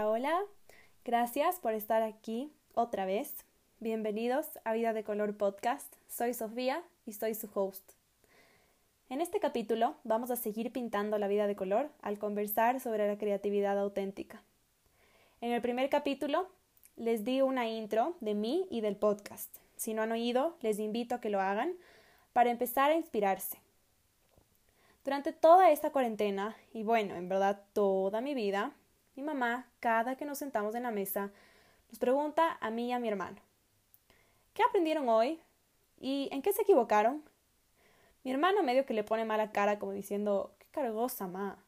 Hola, hola. Gracias por estar aquí otra vez. Bienvenidos a Vida de Color Podcast. Soy Sofía y soy su host. En este capítulo vamos a seguir pintando la vida de color al conversar sobre la creatividad auténtica. En el primer capítulo les di una intro de mí y del podcast. Si no han oído, les invito a que lo hagan para empezar a inspirarse. Durante toda esta cuarentena, y bueno, en verdad toda mi vida, mi mamá, cada que nos sentamos en la mesa, nos pregunta a mí y a mi hermano, ¿qué aprendieron hoy? ¿Y en qué se equivocaron? Mi hermano medio que le pone mala cara como diciendo, qué cargosa, ma.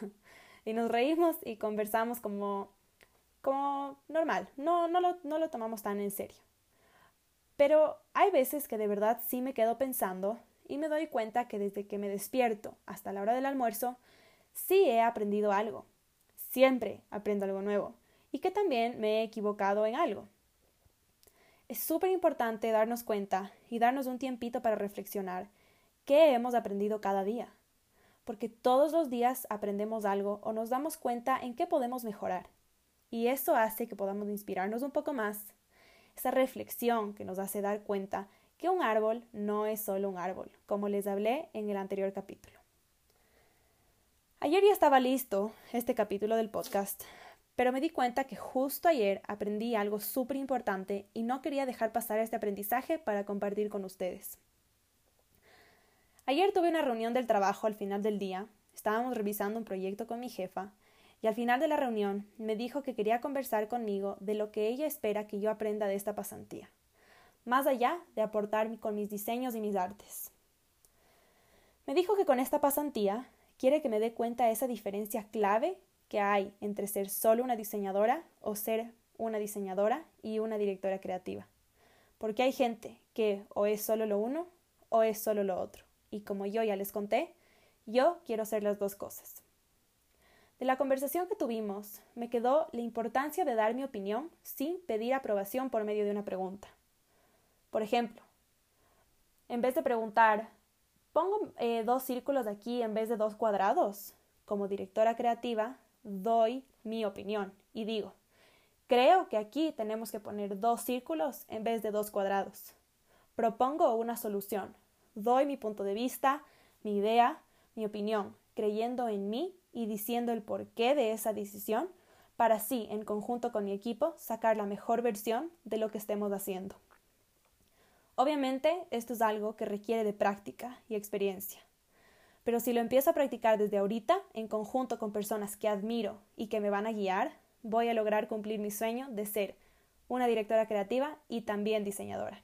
y nos reímos y conversamos como, como normal, no, no, lo, no lo tomamos tan en serio. Pero hay veces que de verdad sí me quedo pensando y me doy cuenta que desde que me despierto hasta la hora del almuerzo, sí he aprendido algo. Siempre aprendo algo nuevo y que también me he equivocado en algo. Es súper importante darnos cuenta y darnos un tiempito para reflexionar qué hemos aprendido cada día, porque todos los días aprendemos algo o nos damos cuenta en qué podemos mejorar, y eso hace que podamos inspirarnos un poco más, esa reflexión que nos hace dar cuenta que un árbol no es solo un árbol, como les hablé en el anterior capítulo. Ayer ya estaba listo este capítulo del podcast, pero me di cuenta que justo ayer aprendí algo súper importante y no quería dejar pasar este aprendizaje para compartir con ustedes. Ayer tuve una reunión del trabajo al final del día, estábamos revisando un proyecto con mi jefa, y al final de la reunión me dijo que quería conversar conmigo de lo que ella espera que yo aprenda de esta pasantía más allá de aportar con mis diseños y mis artes. Me dijo que con esta pasantía quiere que me dé cuenta de esa diferencia clave que hay entre ser solo una diseñadora o ser una diseñadora y una directora creativa. Porque hay gente que o es solo lo uno o es solo lo otro. Y como yo ya les conté, yo quiero ser las dos cosas. De la conversación que tuvimos me quedó la importancia de dar mi opinión sin pedir aprobación por medio de una pregunta. Por ejemplo, en vez de preguntar, ¿pongo eh, dos círculos aquí en vez de dos cuadrados? Como directora creativa, doy mi opinión y digo, creo que aquí tenemos que poner dos círculos en vez de dos cuadrados. Propongo una solución, doy mi punto de vista, mi idea, mi opinión, creyendo en mí y diciendo el porqué de esa decisión para así, en conjunto con mi equipo, sacar la mejor versión de lo que estemos haciendo. Obviamente, esto es algo que requiere de práctica y experiencia. Pero si lo empiezo a practicar desde ahorita, en conjunto con personas que admiro y que me van a guiar, voy a lograr cumplir mi sueño de ser una directora creativa y también diseñadora.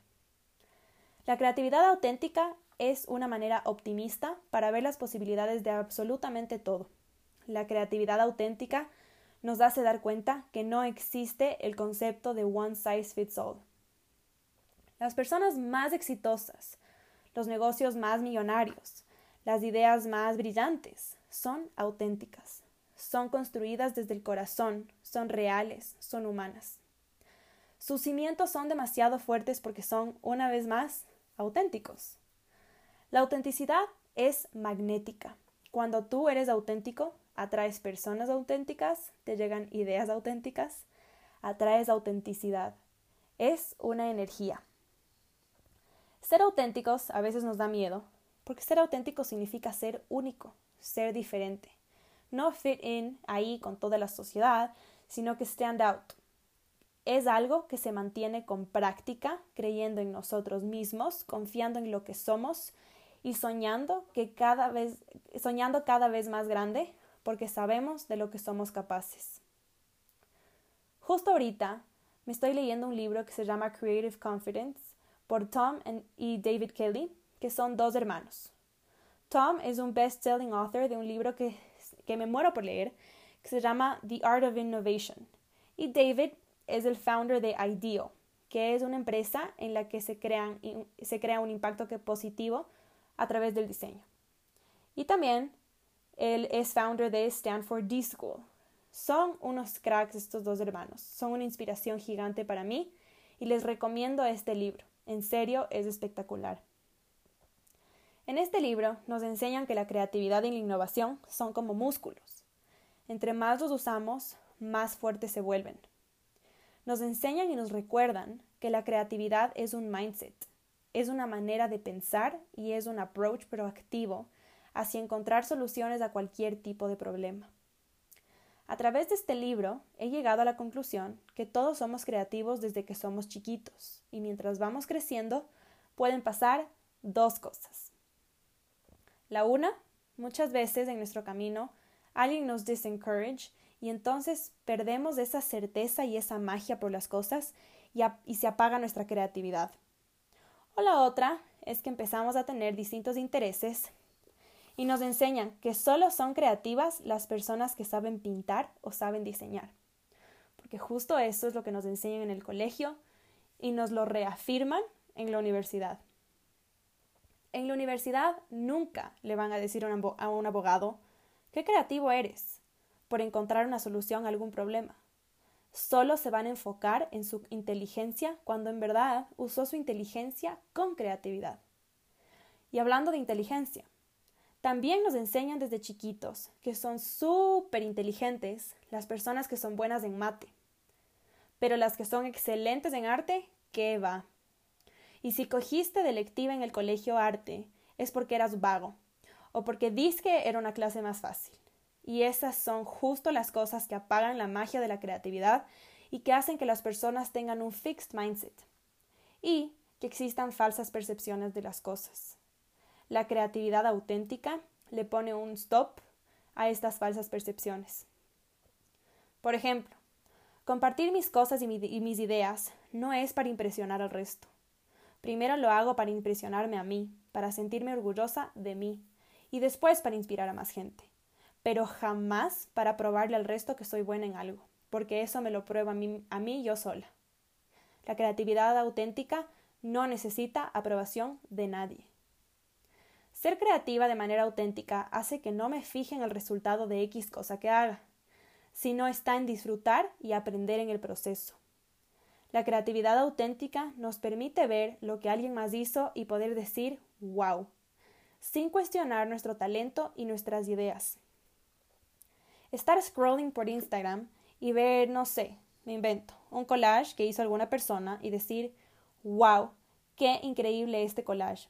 La creatividad auténtica es una manera optimista para ver las posibilidades de absolutamente todo. La creatividad auténtica nos hace dar cuenta que no existe el concepto de one size fits all las personas más exitosas, los negocios más millonarios, las ideas más brillantes son auténticas, son construidas desde el corazón, son reales, son humanas. Sus cimientos son demasiado fuertes porque son, una vez más, auténticos. La autenticidad es magnética. Cuando tú eres auténtico, atraes personas auténticas, te llegan ideas auténticas, atraes autenticidad. Es una energía. Ser auténticos a veces nos da miedo, porque ser auténtico significa ser único, ser diferente. No fit in ahí con toda la sociedad, sino que stand out. Es algo que se mantiene con práctica, creyendo en nosotros mismos, confiando en lo que somos y soñando que cada vez soñando cada vez más grande, porque sabemos de lo que somos capaces. Justo ahorita me estoy leyendo un libro que se llama Creative Confidence por Tom y David Kelly, que son dos hermanos. Tom es un best-selling author de un libro que, que me muero por leer, que se llama The Art of Innovation. Y David es el founder de IDEO, que es una empresa en la que se, crea un impacto positivo a través del diseño. Y también él es founder de Stanford D School. Son unos cracks estos dos hermanos, son una inspiración gigante para mí y les recomiendo este libro. En serio, es espectacular. En este libro nos enseñan que la creatividad y la innovación son como músculos. Entre más los usamos, más fuertes se vuelven. Nos enseñan y nos recuerdan que la creatividad es un mindset, es una manera de pensar y es un approach proactivo hacia encontrar soluciones a cualquier tipo de problema. A través de este libro he llegado a la conclusión que todos somos creativos desde que somos chiquitos y mientras vamos creciendo pueden pasar dos cosas. La una, muchas veces en nuestro camino alguien nos disencourage y entonces perdemos esa certeza y esa magia por las cosas y, y se apaga nuestra creatividad. O la otra es que empezamos a tener distintos intereses y nos enseñan que solo son creativas las personas que saben pintar o saben diseñar. Porque justo eso es lo que nos enseñan en el colegio y nos lo reafirman en la universidad. En la universidad nunca le van a decir a un abogado qué creativo eres por encontrar una solución a algún problema. Solo se van a enfocar en su inteligencia cuando en verdad usó su inteligencia con creatividad. Y hablando de inteligencia, también nos enseñan desde chiquitos que son súper inteligentes las personas que son buenas en mate. Pero las que son excelentes en arte, ¿qué va? Y si cogiste de lectiva en el colegio arte, es porque eras vago, o porque que era una clase más fácil. Y esas son justo las cosas que apagan la magia de la creatividad y que hacen que las personas tengan un fixed mindset. Y que existan falsas percepciones de las cosas. La creatividad auténtica le pone un stop a estas falsas percepciones. Por ejemplo, compartir mis cosas y, mis ideas no es para impresionar al resto. Primero lo hago para impresionarme a mí, para sentirme orgullosa de mí, y después para inspirar a más gente. Pero jamás para probarle al resto que soy buena en algo, porque eso me lo prueba a mí, a mí yo sola. La creatividad auténtica no necesita aprobación de nadie. Ser creativa de manera auténtica hace que no me fije en el resultado de X cosa que haga, sino está en disfrutar y aprender en el proceso. La creatividad auténtica nos permite ver lo que alguien más hizo y poder decir wow, sin cuestionar nuestro talento y nuestras ideas. Estar scrolling por Instagram y ver, no sé, me invento, un collage que hizo alguna persona y decir wow, qué increíble este collage,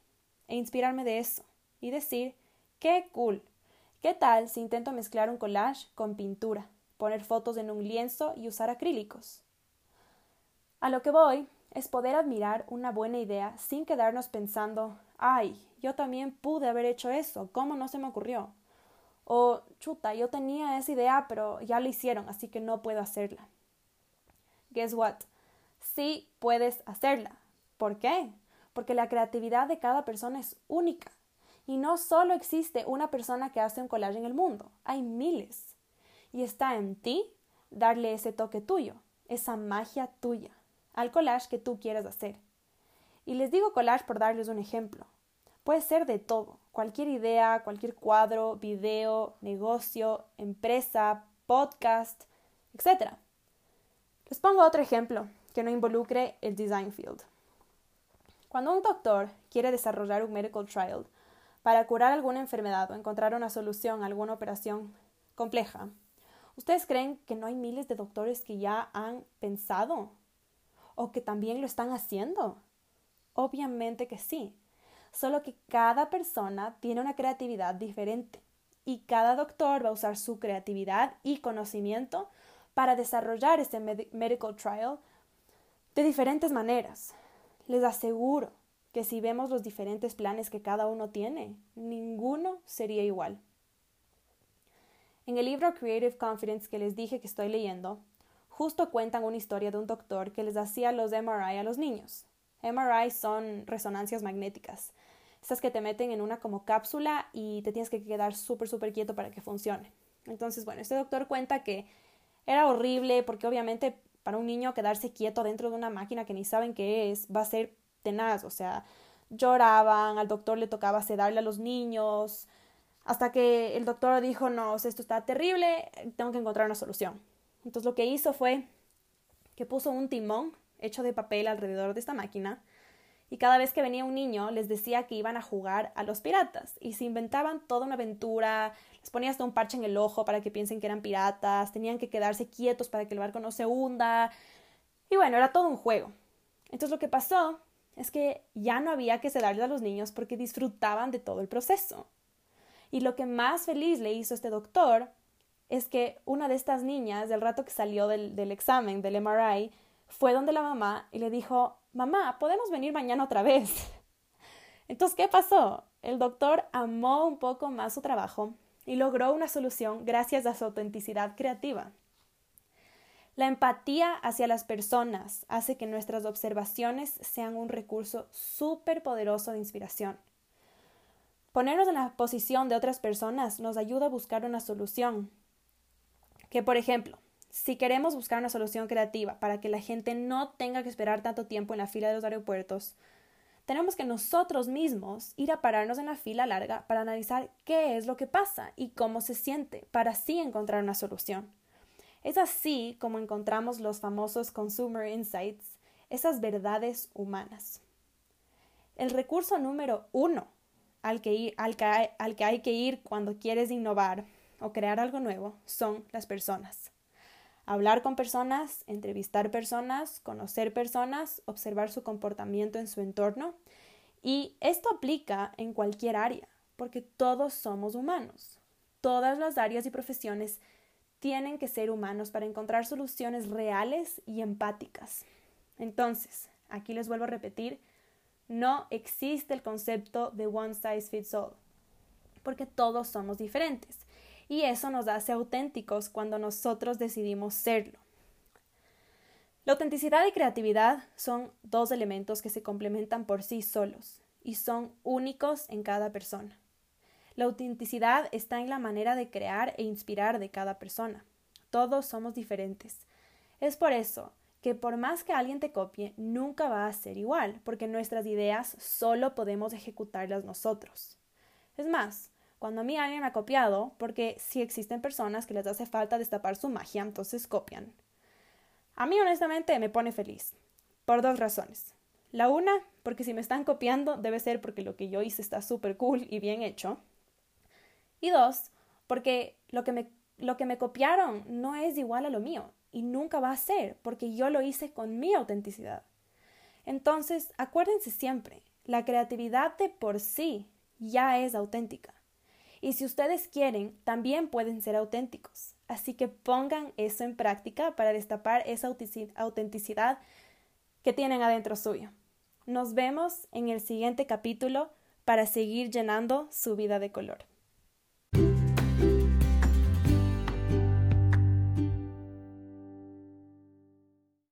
e inspirarme de eso y decir, qué cool. ¿Qué tal si intento mezclar un collage con pintura, poner fotos en un lienzo y usar acrílicos? A lo que voy es poder admirar una buena idea sin quedarnos pensando, ay, yo también pude haber hecho eso, ¿cómo no se me ocurrió? O, chuta, yo tenía esa idea, pero ya lo hicieron, así que no puedo hacerla. Guess what? Sí puedes hacerla. ¿Por qué? Porque la creatividad de cada persona es única. Y no solo existe una persona que hace un collage en el mundo, hay miles. Y está en ti darle ese toque tuyo, esa magia tuya, al collage que tú quieras hacer. Y les digo collage por darles un ejemplo. Puede ser de todo, cualquier idea, cualquier cuadro, video, negocio, empresa, podcast, etc. Les pongo otro ejemplo que no involucre el design field. Cuando un doctor quiere desarrollar un medical trial, para curar alguna enfermedad o encontrar una solución a alguna operación compleja. ¿Ustedes creen que no hay miles de doctores que ya han pensado o que también lo están haciendo? Obviamente que sí, solo que cada persona tiene una creatividad diferente y cada doctor va a usar su creatividad y conocimiento para desarrollar este medical trial de diferentes maneras. Les aseguro que si vemos los diferentes planes que cada uno tiene, ninguno sería igual. En el libro Creative Confidence que les dije que estoy leyendo, justo cuentan una historia de un doctor que les hacía los MRI a los niños. MRI son resonancias magnéticas, esas que te meten en una como cápsula y te tienes que quedar súper, súper quieto para que funcione. Entonces, bueno, este doctor cuenta que era horrible porque obviamente para un niño quedarse quieto dentro de una máquina que ni saben qué es va a ser tenaz, o sea, lloraban, al doctor le tocaba sedarle a los niños, hasta que el doctor dijo, no, esto está terrible, tengo que encontrar una solución. Entonces lo que hizo fue que puso un timón hecho de papel alrededor de esta máquina y cada vez que venía un niño les decía que iban a jugar a los piratas y se inventaban toda una aventura, les ponía hasta un parche en el ojo para que piensen que eran piratas, tenían que quedarse quietos para que el barco no se hunda y bueno, era todo un juego. Entonces lo que pasó es que ya no había que sedarle a los niños porque disfrutaban de todo el proceso. Y lo que más feliz le hizo este doctor es que una de estas niñas, del rato que salió del, del examen, del MRI, fue donde la mamá y le dijo, mamá, ¿podemos venir mañana otra vez? Entonces, ¿qué pasó? El doctor amó un poco más su trabajo y logró una solución gracias a su autenticidad creativa. La empatía hacia las personas hace que nuestras observaciones sean un recurso súper poderoso de inspiración. Ponernos en la posición de otras personas nos ayuda a buscar una solución. Que, por ejemplo, si queremos buscar una solución creativa para que la gente no tenga que esperar tanto tiempo en la fila de los aeropuertos, tenemos que nosotros mismos ir a pararnos en la fila larga para analizar qué es lo que pasa y cómo se siente, para así encontrar una solución. Es así como encontramos los famosos Consumer Insights, esas verdades humanas. El recurso número uno al que, al que hay que ir cuando quieres innovar o crear algo nuevo son las personas hablar con personas, entrevistar personas, conocer personas, observar su comportamiento en su entorno. Y esto aplica en cualquier área, porque todos somos humanos. Todas las áreas y profesiones tienen que ser humanos para encontrar soluciones reales y empáticas. Entonces, aquí les vuelvo a repetir, no existe el concepto de one size fits all, porque todos somos diferentes y eso nos hace auténticos cuando nosotros decidimos serlo. La autenticidad y creatividad son dos elementos que se complementan por sí solos y son únicos en cada persona. La autenticidad está en la manera de crear e inspirar de cada persona. Todos somos diferentes. Es por eso que por más que alguien te copie, nunca va a ser igual, porque nuestras ideas solo podemos ejecutarlas nosotros. Es más, cuando a mí alguien me ha copiado, porque sí existen personas que les hace falta destapar su magia, entonces copian. A mí honestamente me pone feliz, por dos razones. La una, porque si me están copiando debe ser porque lo que yo hice está súper cool y bien hecho. Y dos, porque lo que, me, lo que me copiaron no es igual a lo mío y nunca va a ser, porque yo lo hice con mi autenticidad. Entonces, acuérdense siempre, la creatividad de por sí ya es auténtica. Y si ustedes quieren, también pueden ser auténticos. Así que pongan eso en práctica para destapar esa autenticidad que tienen adentro suyo. Nos vemos en el siguiente capítulo para seguir llenando su vida de color.